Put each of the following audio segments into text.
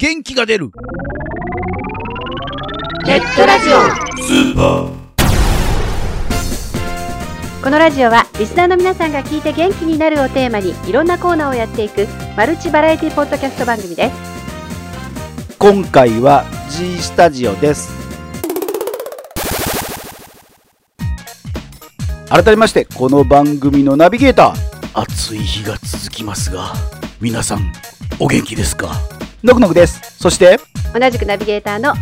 元気が出る。ネットラジオ。スーパーこのラジオはリスナーの皆さんが聞いて元気になるをテーマにいろんなコーナーをやっていくマルチバラエティポッドキャスト番組です。今回は G スタジオです。改めましてこの番組のナビゲーター。暑い日が続きますが皆さんお元気ですか？のくのくです。そして同じくナビゲーターの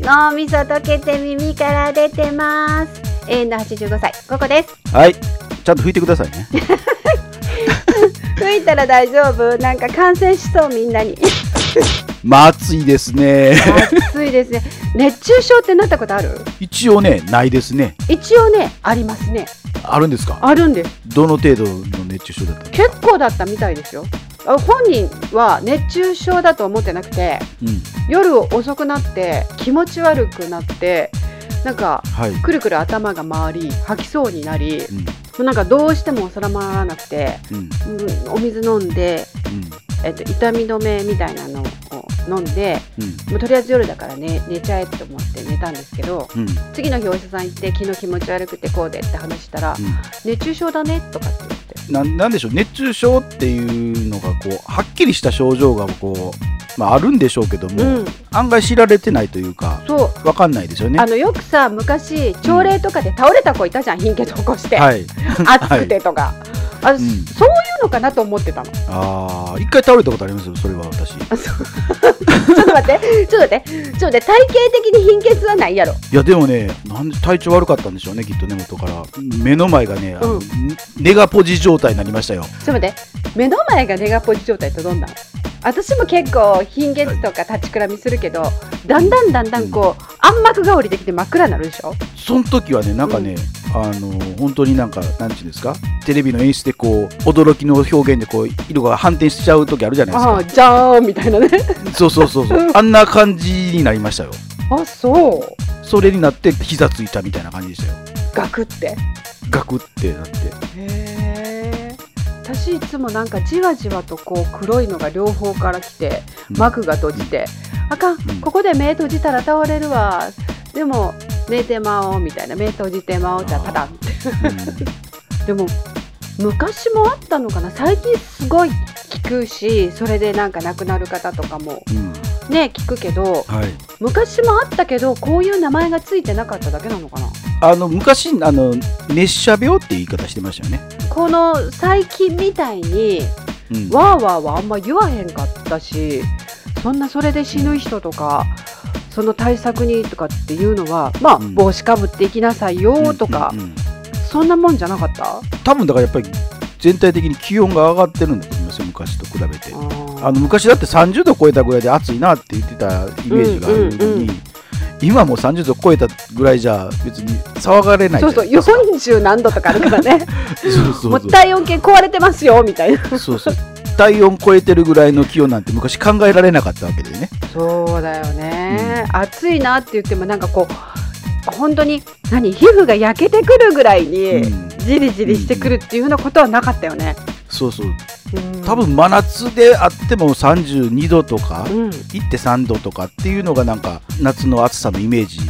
脳みそ溶けて耳から出てます。永遠の85歳ここです。はい。ちゃんと拭いてくださいね。吹いたら大丈夫？なんか感染しそうみんなに。まあ暑いですね。暑いですね。熱中症ってなったことある？一応ねないですね。一応ねありますね。あるんですか？あるんです。どの程度の熱中症だった？結構だったみたいですよ。あ本人は熱中症だと思ってなくてうん。夜遅くなって気持ち悪くなってなんかはい。くるくる頭が回り吐きそうになりうん。なんかどうしても収まらなくて、うん。うんお水飲んで、えっと、痛み止めみたいなのを飲んでうん。もうとりあえず夜だからね寝ちゃえと思って寝たんですけど次の日お医者さん行って昨日気持ち悪くてこうでって話したら熱中症だねとかってなんなんでしょう熱中症っていうのがこうはっきりした症状がこう、まあ、あるんでしょうけども、うん。案外知られてないというかそう。わかんないですよね。あ。のよくさ昔朝礼とかで倒れた子いたじゃん貧血起こして、はい、暑くてとか、あん。そういうのかなと思ってたの。ああ一回倒れたことあります？よそれは私。ちょっと待って。ちょっと待って。ちょっと待って。体型的に貧血はないやろ。いやでもねなんで体調悪かったんでしょうねきっと根元から。目の前がね、うん。ネガポジ状態になりましたよ。ちょっと待って。目の前がネガポジ状態ってどんなん私も結構貧血とか立ちくらみするけどだんだんだんだんこう暗幕が降りてきて真っ暗になるでしょ？その時はねなんかね、あの本当になんかなんていうんですか？テレビの演出でこう驚きの表現でこう色が反転しちゃう時あるじゃないですか。ああじゃーんみたいなね。そうそうそうそう。あんな感じになりましたよ。あそう。それになって膝ついたみたいな感じでしたよ。ガクって。ガクってなって。へえ私いつもなんかじわじわとこう黒いのが両方から来てうん。幕が閉じて、あかんうん。ここで目閉じたら倒れるわ。でも寝てまおうみたいな目閉じてまおうじゃパタンって。でも昔もあったのかな。最近すごい聞くしそれでなんか亡くなる方とかもうん、うん。ね聞くけどはい。昔もあったけどこういう名前がついてなかっただけなのかなあの昔あの熱射病って言い方してましたよね、この最近みたいにうん、わーわーはあんま言わへんかったしそんなそれで死ぬ人とかその対策にとかっていうのはまあ、うん。帽子かぶっていきなさいよとか、うんうんうん。そんなもんじゃなかった？多分だからやっぱり全体的に気温が上がってるんだと思いますよ昔と比べて。ああの昔だって30度超えたぐらいで暑いなって言ってたイメージがあるのに、うんうんうん今もう30度超えたぐらいじゃ別に騒がれないじそうそうゃないですか40何度とかあるからね。そうそうもそう。う体温計壊れてますよみたいな。そうそう体温超えてるぐらいの気温なんて昔考えられなかったわけでね。そうだよね、暑いなって言ってもなんかこう本当に何皮膚が焼けてくるぐらいにうん。じりじりしてくるっていうようなことはなかったよね、そうそう。うん。多分真夏であっても32度とか、うん。1.3度とかっていうのがなんか夏の暑さのイメージ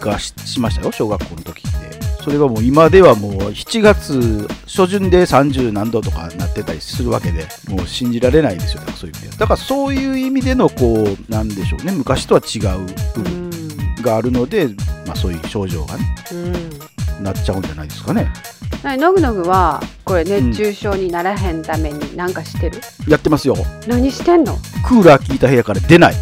がししましたよ小学校の時って。それがもう今ではもう7月初旬で30何度とかなってたりするわけでもう信じられないですよだからそういう意味では。だからそういう意味でのこうなんでしょうね昔とは違う部分があるので、まあ、そういう症状がね。うんなっちゃうんじゃないですかね。なにのぐのぐはこれ熱中症にならへんために何かしてる、やってますよ。何してんの？クーラー効いた部屋から出ない。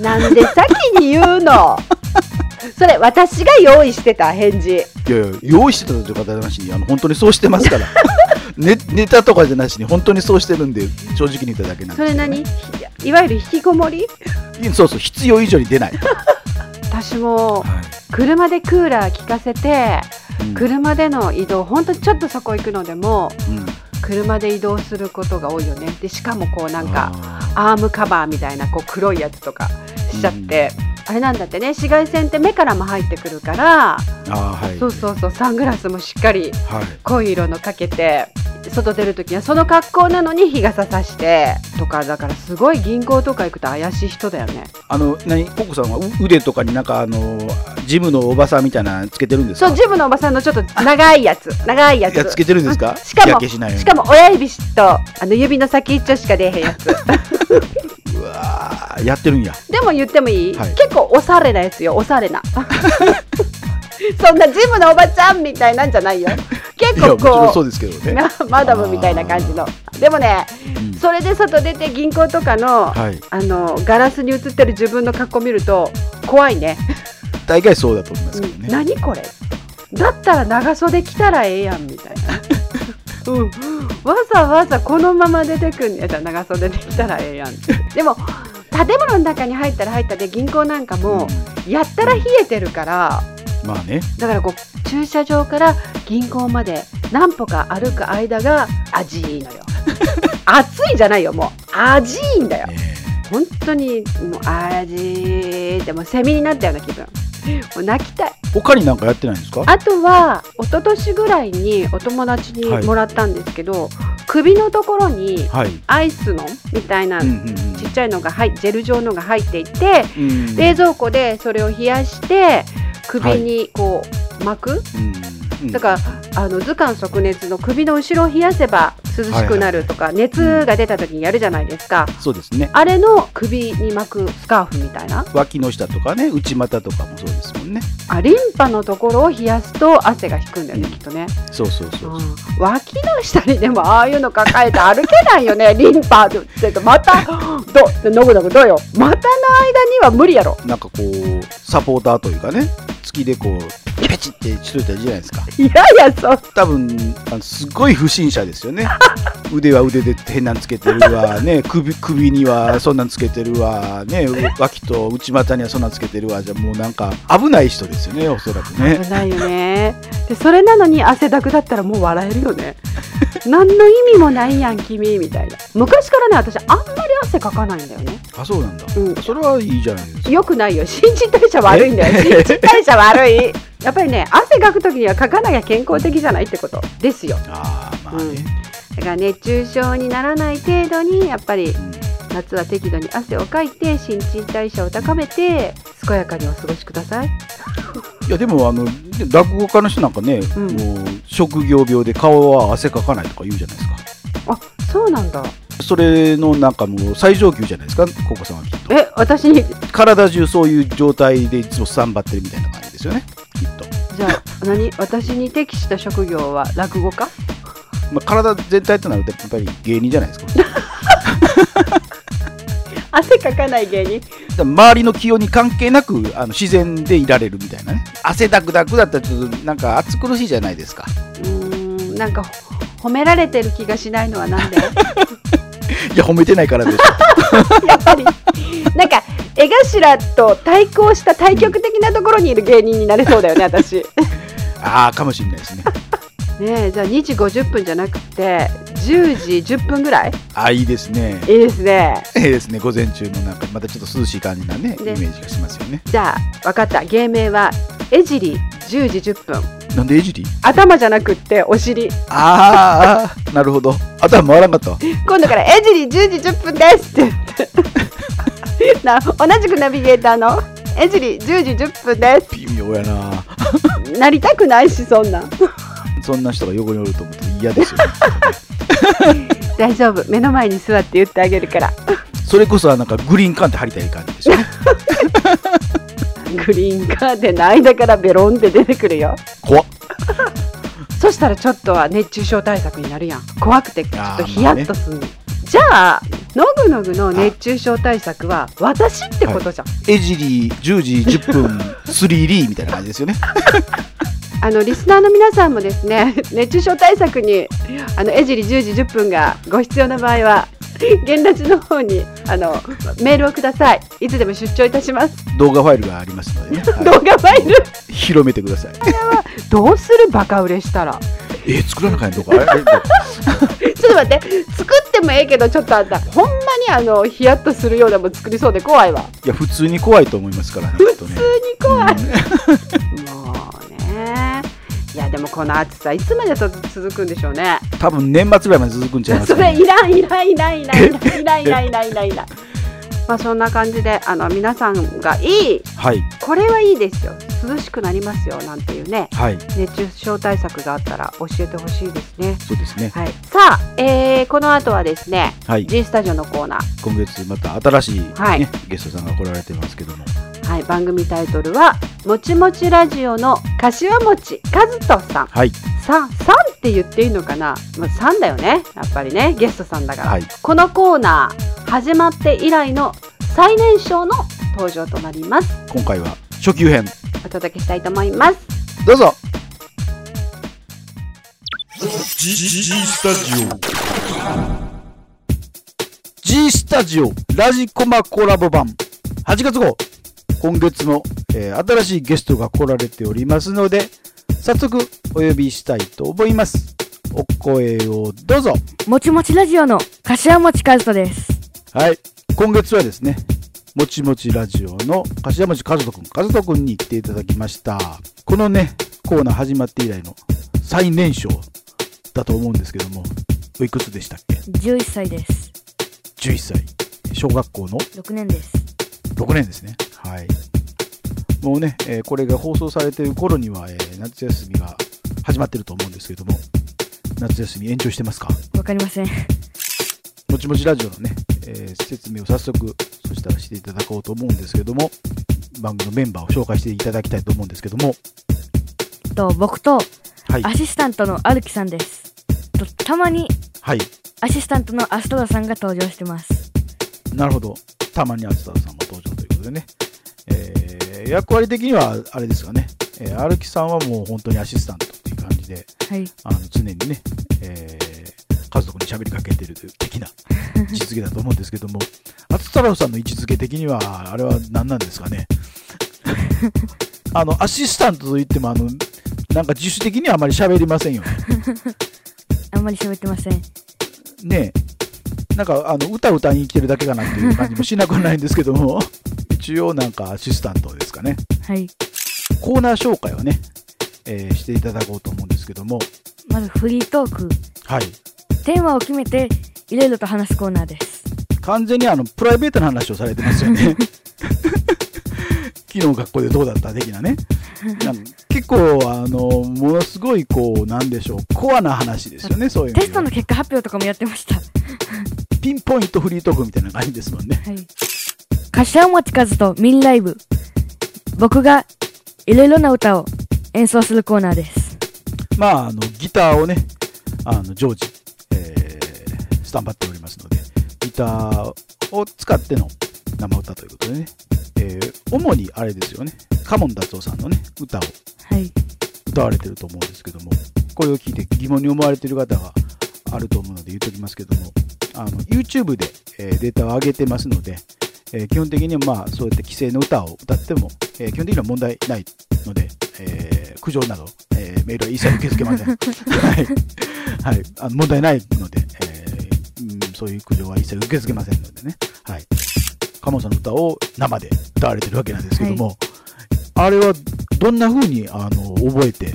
なんで先に言うの？それ私が用意してた返事。いやいや用意してたという方なしにあの本当にそうしてますから、ね、ネタとかじゃなしに本当にそうしてるんで正直に言っただけなんですね、それ何？ひいわゆる引きこもり？そうそう必要以上に出ない、私もはい。車でクーラー効かせてうん車での移動本当にちょっとそこ行くのでもうん。車で移動することが多いよね。でしかもこうなんかあアームカバーみたいなこう黒いやつとかしちゃって、あれなんだってね。紫外線って目からも入ってくるから、はい。そうそうそう。サングラスもしっかりはい。濃い色のかけて外出るときはその格好なのに日傘さしてとかだからすごい銀行とか行くと怪しい人だよね。あの何ココさんは？う腕とかになんかあのジムのおばさんみたいなのつけてるんですか？そうジムのおばさんのちょっと長いやつ。長いやつ。いやつけてるんですか？しかもしかも親指とあの指の先一丁しか出えへんやつ。うわーやってるんや。でも言ってもいい、はい。結構おしゃれなやつよおしゃれな そんなジムのおばちゃんみたいなんじゃないよ。結構こそうですけどうね、マダムみたいな感じの。でもねうん。それで外出て銀行とかの、はい。あのガラスに映ってる自分の格好見ると怖いね、大概そうだと思いますけどうん。ね、何これ。だったら長袖着たらええやんみたいな、うん、わざわざこのまま出てくんねやったら長袖で着たらええやんでも建物の中に入ったら入ったで銀行なんかもやったら冷えてるからまあね。だからこう駐車場から銀行まで何歩か歩く間が味いいのよ。暑いじゃないよもう。味いいんだよ。ね本当にもう味ってもうセミになったような気分。もう泣きたい。他になんかやってないんですか？あとは一昨年ぐらいにお友達にはい。もらったんですけど、首のところにはい。アイスのみたいなうんうんちっちゃいのが入っジェル状のが入っていてうんうん。冷蔵庫でそれを冷やして首にこう巻く、うん。うん。だからあの図鑑即熱の首の後ろを冷やせば涼しくなるとか、熱が出た時にやるじゃないですか、そうですね。あれの首に巻くスカーフみたいな？脇の下とかね内股とかもそうですもんね。あリンパのところを冷やすと汗が引くんだよね、うん。きっとね、そうそうそうう。ん、脇の下にでもああいうの抱えて歩けないよね リンパって言ってまたどのぐのぐどうよ？股の間には無理やろ。なんかこうサポーターというかね月でこうペチってしといたじゃないですかいやいやそう多分あのすごい不審者ですよね腕は腕で変なんつけてるわね首首にはそんなんつけてるわね脇と内股にはそんなんつけてるわじゃもうなんか危ない人ですよねおそらくね危ないよねでそれなのに汗だくだったらもう笑えるよね何の意味もないやん君みたいな。昔からね私あんまり汗かかないんだよね。あそうなんだ。うん。それはいいじゃないですか。よくないよ。新陳代謝悪いんだよ。え？新陳代謝悪い。やっぱりね汗かく時にはかかなきゃ健康的じゃないってこと。ですよ。ああまあね、だから熱中症にならない程度にやっぱりうん夏は適度に汗をかいて新陳代謝を高めて健やかにお過ごしください。いやでもあの落語家の人なんかね、うん。もう職業病で顔は汗かかないとか言うじゃないですか。あそうなんだ。それのなんかもう最上級じゃないですかココさんはきっと。え私に？体中そういう状態でいつもスタンバってるみたいな感じですよねきっと、じゃあ何？私に適した職業は落語家？まあ、体全体となるとやっぱり芸人じゃないですか 汗かかない芸人。ら周りの気温に関係なくあの自然でいられるみたいなね。汗だくだくだったらちょっとなんか暑苦しいじゃないですか。うーんなんかほ褒められてる気がしないのはなんで？いや褒めてないからでしょ。やっぱり。なんか絵頭と対抗した対極的なところにいる芸人になれそうだよね私。ね ああかもしれないですねえじゃあ2時50分じゃなくて10時10分ぐらい？ああいいですね。いいですね。ええですね午前中のなんかまたちょっと涼しい感じなねイメねージがしますよね。じゃあ分かった。芸名は江尻10時10分。なんでえじり頭じゃなくってお尻。あーあーなるほど。頭回らんかったわ。今度から江尻10時10分ですって。言ってな同じくナビゲーターの江尻10時10分で微妙やな。すなりたくないしそんな。んそんな人が横におると思うと嫌ですよね。大丈夫。目の前に座って言ってあげるから。それこそはなんかグリーンカーンって貼りたい感じですよ。ねグリーンカーテンの間からベロンって出てくるよ。怖っ。そしたらちょっとは熱中症対策になるやん。怖くてちょっとヒヤッとすんの、じゃあのぐのぐの熱中症対策は私ってことじゃん、エジリー10時10分 3D みたいな感じですよねあのリスナーの皆さんもですね 熱中症対策にあの江尻10時10分がご必要な場合は現ラジの方にあのメールをください。いつでも出張いたします、動画ファイルがありますのでね、はい。動画ファイル？広めてください。どうするバカ売れしたら？えー作らなきゃいのか？ちょっと待って。作ってもええけどちょっとあんたほんまにあのヒヤッとするようなもん作りそうで怖いわ。いや普通に怖いと思いますからね。普通に怖い、うんいやでもこの暑さいつまでと続くんでしょうね。多分年末ぐらいまで続くんじゃないですか、ね、それいらんいらんいらんいらんいらんいらんいらんいらんいらんいらんいらんまあそんな感じであの皆さんがいいはいこれはいいですよ涼しくなりますよなんていうねはい熱中症対策があったら教えてほしいですねそうですねはいさあ、えー、この後はですねはい G スタジオのコーナー今月また新しい、ねはいゲストさんが来られてますけどもはい、番組タイトルは「もちもちラジオ」の柏餅和人さんはいさんさんって言っていいのかな、まあ、さんだよねやっぱりねゲストさんだから、はいこのコーナー始まって以来の最年少の登場となります今回は初級編お届けしたいと思いますどうぞ G, G, G Stadio. G スタジオラジコマコラボ版8月号今月も、えー新しいゲストが来られておりますので早速お呼びしたいと思います。お声をどうぞ。もちもちラジオの柏餅和人です。はい。今月はですねもちもちラジオの柏餅和人くん和人くんに来ていただきました。このねコーナー始まって以来の最年少だと思うんですけどもおいくつでしたっけ？11歳です。11歳。小学校の？6年です。6年ですね。はい。もうね、えーこれが放送されている頃には、えー夏休みが始まってると思うんですけども、夏休み延長してますか？わかりません。もちもちラジオのね、えー説明を早速、そしたらしていただこうと思うんですけども、番組のメンバーを紹介していただきたいと思うんですけども、と僕とはい。アシスタントのアルキさんです。とたまにはい。アシスタントのアストラさんが登場してます。なるほど。たまにあつたさんことでね。えー役割的にはあれですかね、えー、歩きさんはもう本当にアシスタントっていう感じで、はい。あの常にね、えー、家族に喋りかけてるという的な 位置づけだと思うんですけども、あつ太郎さんの位置づけ的には、あれは何なんですかね。あの、アシスタントといっても、あの、なんか自主的にはあまり喋りませんよね。あんまり喋ってません。ねえ。なんか、あの、歌歌いに来てるだけかなっていう感じもしなくはないんですけども、一応なんかアシスタントですかね。はい。コーナー紹介をね、えーしていただこうと思うんですけども、まずフリートーク。はい。テーマを決めていろいろと話すコーナーです。完全にあのプライベートな話をされてますよね。昨日学校でどうだった的なね。結構、あの、ものすごい、こう、なんでしょう、コアな話ですよね、そういうテストのの。結果発表とかもやってました。はピンポイントフリートークみたいな感じですもんね。い。柏餅和人ミンライブ。僕がいろいろな歌を演奏するコーナーです。まあ、あの、ギターをね、あの、常時、えー、スタンバっておりますので、ギターを使っての生歌ということでね、えー、主にあれですよね、カモン達夫さんのね、歌をはい。歌われてると思うんですけども、これを聞いて疑問に思われている方があると思うので言っておきますけども、あの、YouTube で、えーデータを上げてますので、えー基本的にはまあ、そうやって既成の歌を歌っても、えー基本的には問題ないので、えー苦情など、えーメールは一切受け付けません。はい。はい。あの問題ないので、えーうん、そういう苦情は一切受け付けませんのでね。はい。カモンさんの歌を生で歌われてるわけなんですけども、あれはどんな風にあの覚えて、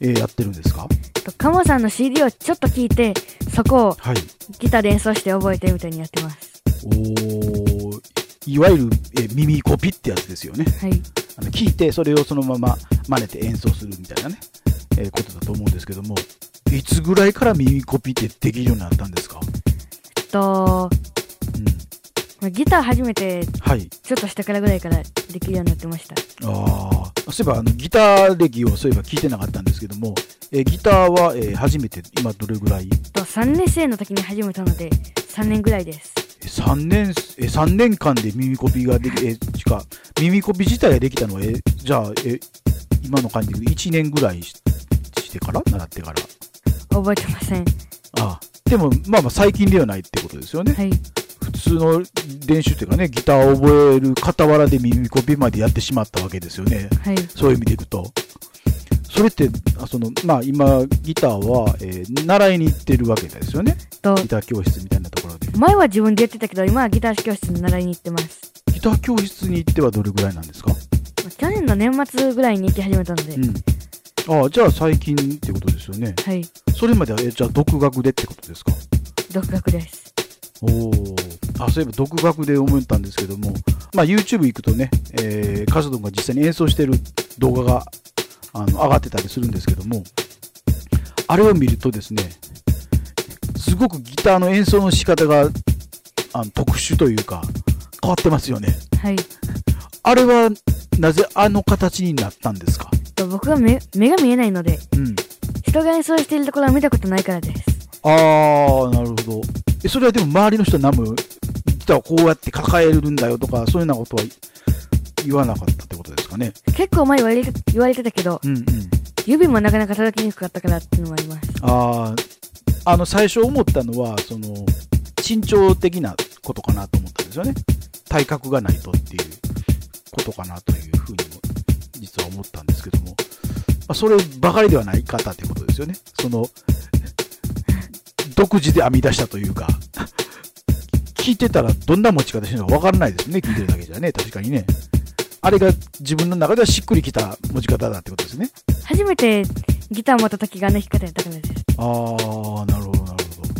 えーやってるんですか？とカモさんの CD をちょっと聞いて、そこをはい。ギターで演奏して覚えてみたいにやってます。おーいわゆる、えー耳コピってやつですよね。はい。あの聞いて、それをそのまま真似て演奏するみたいなね、えーことだと思うんですけども、いつぐらいから耳コピってできるようになったんですか？と、うん。まあギター初めてはい。ちょっとしたからぐらいからできるようになってました。ああ。そういえば、あの、ギター歴をそういえば聞いてなかったんですけども、えーギターは、えー初めて今どれぐらい？と3年生の時に始めたので3年ぐらいです。3年、え、3年間で耳コピができ、え、しか、耳コピ自体ができたのは、え、じゃあ、え、今の感じで1年ぐらいししてから？習ってから。覚えてません。ああ。でも、まあまあ最近ではないってことですよね。はい。普通の練習っていうかね、ギターを覚える傍らで耳コピまでやってしまったわけですよね。はい。そういう意味でいくと。それって、あその、まあ今、ギターは、えー習いに行ってるわけですよね？と、ギター教室みたいなところで。前は自分でやってたけど、今はギター教室に習いに行ってます。ギター教室に行ってはどれぐらいなんですか？まあ去年の年末ぐらいに行き始めたので、うん。ああ、じゃあ最近ってことですよね。はい。それまでは、え、じゃあ独学でってことですか？独学です。おお。あ、そういえば独学で思ったんですけども、まあ YouTube 行くとね、えー、カズドンが実際に演奏してる動画が、あの、上がってたりするんですけども、あれを見るとですね、すごくギターの演奏の仕方が、あの特殊というか、変わってますよね。はい。あれは、なぜあの形になったんですか？と僕が目目が見えないので、うん。人が演奏しているところを見たことないからです。あー、なるほど。え、それはでも周りの人は何も、ギターをこうやって抱えるんだよとか、そういうようなことは言わなかったってことですかね。結構前言われて言われてたけど、うんうん。指もなかなか届きにくかったからっていうのもあります。あー、あの、最初思ったのは、その、身長的なことかなと思ったんですよね。体格がないとっていうことかなというふうにも、実は思ったんですけども。まあ、そればかりではない方ってことですよね。その、独自で編み出したというか、聞いてたらどんな持ち方してるのかわからないですね。聞いてるだけじゃね。確かにね。あれが自分の中ではしっくりきた持ち方だってことですね。初めてギター持った時があの弾き方やったからです。ああ、なるほど、なるほど。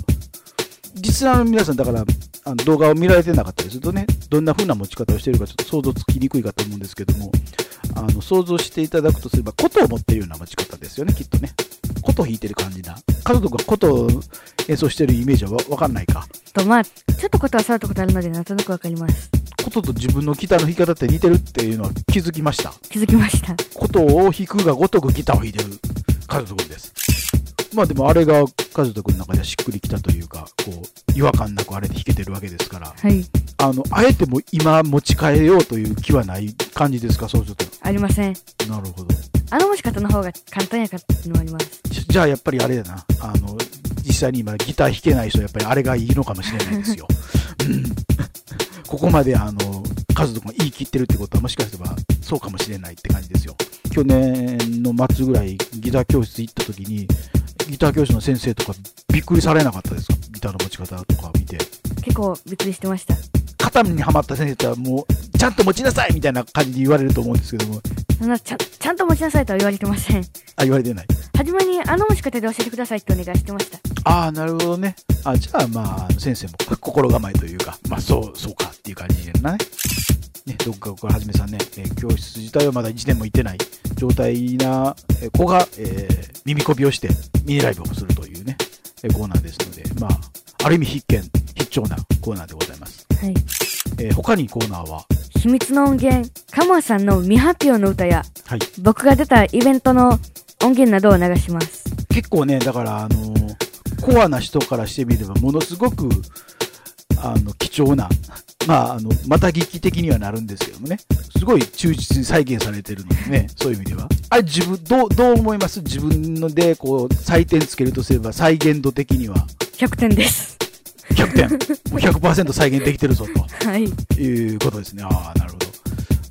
実際の皆さん、だから、あの動画を見られてなかったりするとね、どんな風な持ち方をしているかちょっと想像つきにくいかと思うんですけども、あの、想像していただくとすれば、琴を持っているような持ち方ですよね、きっとね。琴を弾いてる感じな。家族が琴を演奏してるイメージはわわかんないか。と、まあ、ちょっとことは触ったことあるので、なんとなくわかります。琴と自分のギターの弾き方って似てるっていうのは気づきました。気づきました。琴を弾くがごとくギターを弾いてるカズト君です。まあでもあれがカズト君の中ではしっくりきたというか、こう、違和感なくあれで弾けてるわけですから、はい。あの、あえても今持ち帰れようという気はない感じですか、そうすると。ありません。なるほど。あの持ち方の方が簡単やからっていうのもあります。じじゃあやっぱりあれだな、あの、実際に今ギター弾けない人はやっぱりあれがいいのかもしれないですよ。う んここまであの、カズト君が言い切ってるってことはもしかすればそうかもしれないって感じですよ。去年の末ぐらいギター教室行った時に、ギター教室の先生とかびっくりされなかったですか？ギターの持ち方とか見て。結構びっくりしてました。肩にはまった先生とはもう、ちゃんと持ちなさいみたいな感じで言われると思うんですけども、そんな、ちゃん、ちゃんと持ちなさいとは言われてません。あ、言われてない。はじめにあの持ち方で教えてくださいってお願いしてました。ああ、なるほどね。あじゃあ、まあ、先生も心構えというか、まあ、そう、そうかっていう感じだね。ね、独学からはじめさんね、えー教室自体はまだ1年も行ってない状態なえー子が、えー耳こびをしてミニライブをするというね、えーコーナーですので、まあ、ある意味必見、必聴なコーナーでございます。はい。えー他にコーナーは、秘密の音源、カモンさんの未発表の歌や、はい。僕が出たイベントの音源などを流します。結構ね、だから、あのーコアな人からしてみれば、ものすごく、あの、貴重な、まあ、あの、また劇的にはなるんですけどもね、すごい忠実に再現されてるのでね、そういう意味では。あれ、自分、どう、どう思います？自分ので、こう、採点つけるとすれば、再現度的には、100点です。100点。もう100%再現できてるぞ、はい。ということですね。ああ、なるほど。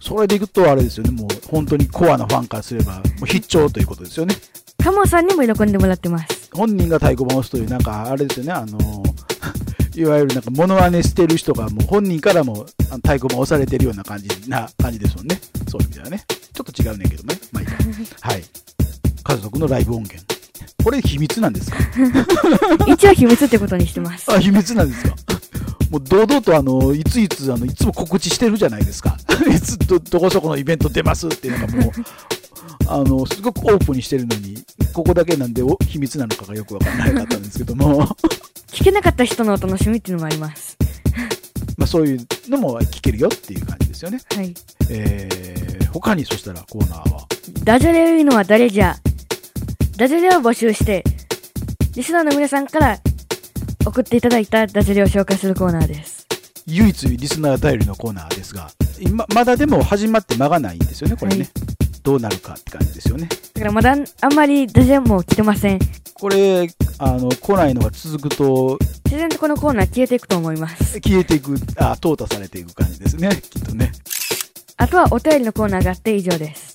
それでいくと、あれですよね、もう、本当にコアなファンからすれば、もう必聴ということですよね。カモンさんにも喜んでもらってます。本人が太鼓判を押すという、なんかあれですよね、あの、いわゆるなんか物真似してる人がもう本人からも太鼓判押されてるような感じな感じですもんね。そういう意味ではね。ちょっと違うねんけどね。まあいいか。はい。家族のライブ音源。これ秘密なんですか？一応秘密ってことにしてます。あ、秘密なんですか？もう堂々とあの、いついつあの、いつも告知してるじゃないですか。いつど、どこそこのイベント出ますっていうのがもう、あの、すごくオープンにしてるのに、ここだけなんでお秘密なのかがよくわからなかったんですけども。聞けなかった人のお楽しみっていうのもあります。まあそういうのも聞けるよっていう感じですよね。はい。えー、他にそしたらコーナーは、ダジャレを言うのは誰じゃ？ダジャレを募集して、リスナーの皆さんから送っていただいたダジャレを紹介するコーナーです。唯一リスナー頼りのコーナーですが、今、まだでも始まって間がないんですよね、これね。はいどうなるかって感じですよね。だからまだあんまりダジャレも来てません。これ、あの、来ないのが続くと、自然とこのコーナー消えていくと思います。消えていく、あ、淘汰されていく感じですね、きっとね。あとはお便りのコーナーがあって以上です。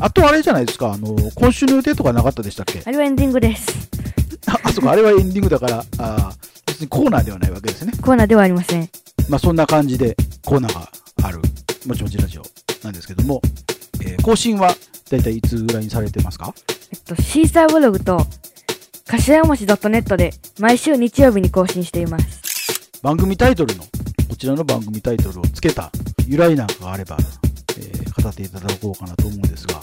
あとあれじゃないですか、あの、今週の予定とかなかったでしたっけ？あれはエンディングです。あ、あそこ、あれはエンディングだから、あ別にコーナーではないわけですね。コーナーではありません。まあそんな感じでコーナーがある、もちもちラジオなんですけども、えー更新はだいたいいつぐらいにされてますか？えっと、シーサーブログと、柏餅 .net で毎週日曜日に更新しています。番組タイトルの、こちらの番組タイトルをつけた由来なんかがあれば、えー語っていただこうかなと思うんですが、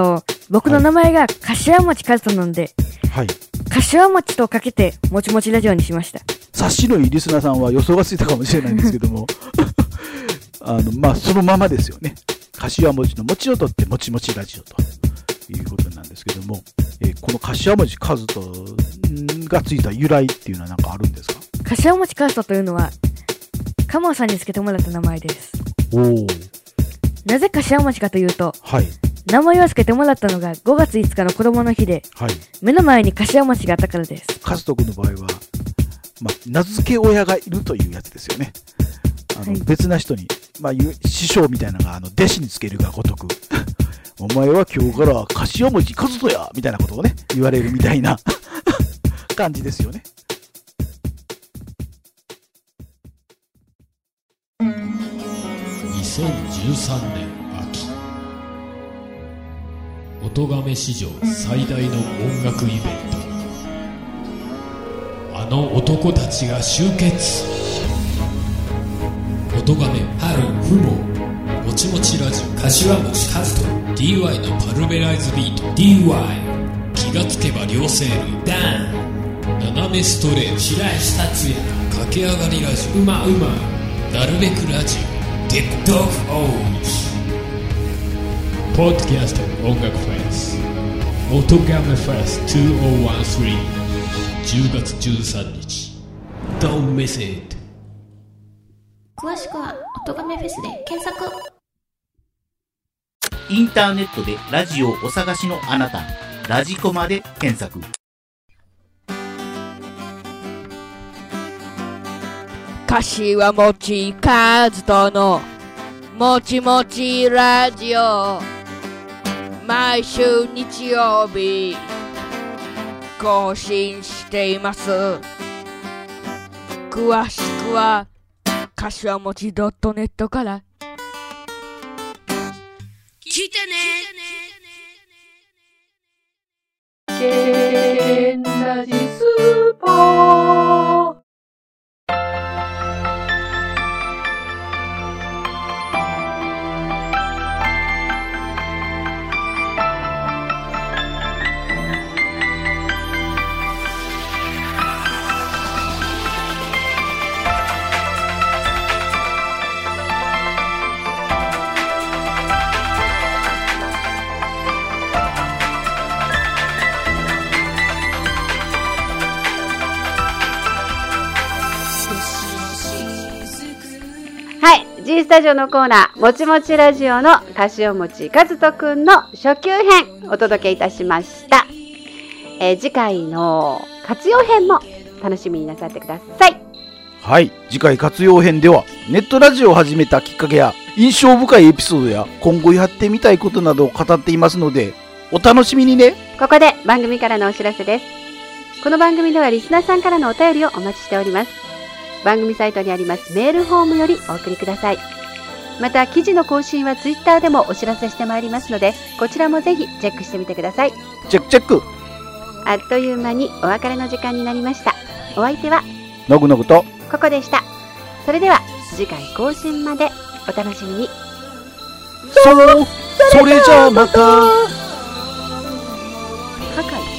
と、僕の名前が柏餅和人なので、はい。柏餅とかけて、もちもちラジオにしました。察しのいいリスナーさんは予想がついたかもしれないんですけども、あの、まあ、そのままですよね。柏餅の餅を取って、もちもちラジオということなんですけども、えーこの柏餅和人んがついた由来っていうのは何かあるんですか？柏餅和人というのは、カモさんにつけてもらった名前です。おおなぜ柏餅かというと、はい。名前を付けてもらったのが5月5日の子供の日で、はい。目の前に柏餅があったからです。和人君の場合は、まあ、名付け親がいるというやつですよね。あの、はい別な人に、まあ、いう師匠みたいなのが、あの、弟子につけるがごとく、お前は今日から柏餅和人やみたいなことをね、言われるみたいな 感じですよね。2013年秋音亀史上最大の音楽イベント。あの男たちが集結。音亀春ふももちもちラジオ柏餅カズと DY のパルベライズビート。DY 気がつけば両生類。ダン。斜めストレート白石達也駆け上がりラジオ。うまうまなるべくラジオ。デッドオフオーズポッドキャスト音楽フェス音ガメフェス2013 10月13日 Don't miss it 詳しくは「音亀フェス」で検索。インターネットでラジオをお探しのあなた、ラジコマで検索。柏餅和人のもちもちラジオ毎週日曜日。更新しています。詳しくは柏餅 .net から。聞いてね。けんラジスーパータジオのコーナー、もちもちラジオの柏餅和人くんの初級編、お届けいたしました。えー次回の活用編も楽しみになさってください。はい。次回活用編では、ネットラジオを始めたきっかけや、印象深いエピソードや、今後やってみたいことなどを語っていますので、お楽しみにね。ここで番組からのお知らせです。この番組ではリスナーさんからのお便りをお待ちしております。番組サイトにありますメールフォームよりお送りください。また記事の更新はツイッターでもお知らせしてまいりますのでこちらもぜひチェックしてみてください。チェックチェック。あっという間にお別れの時間になりました。お相手はのぐのぐと。ここでした。それでは次回更新まで。お楽しみに。そそれじゃあまた。破壊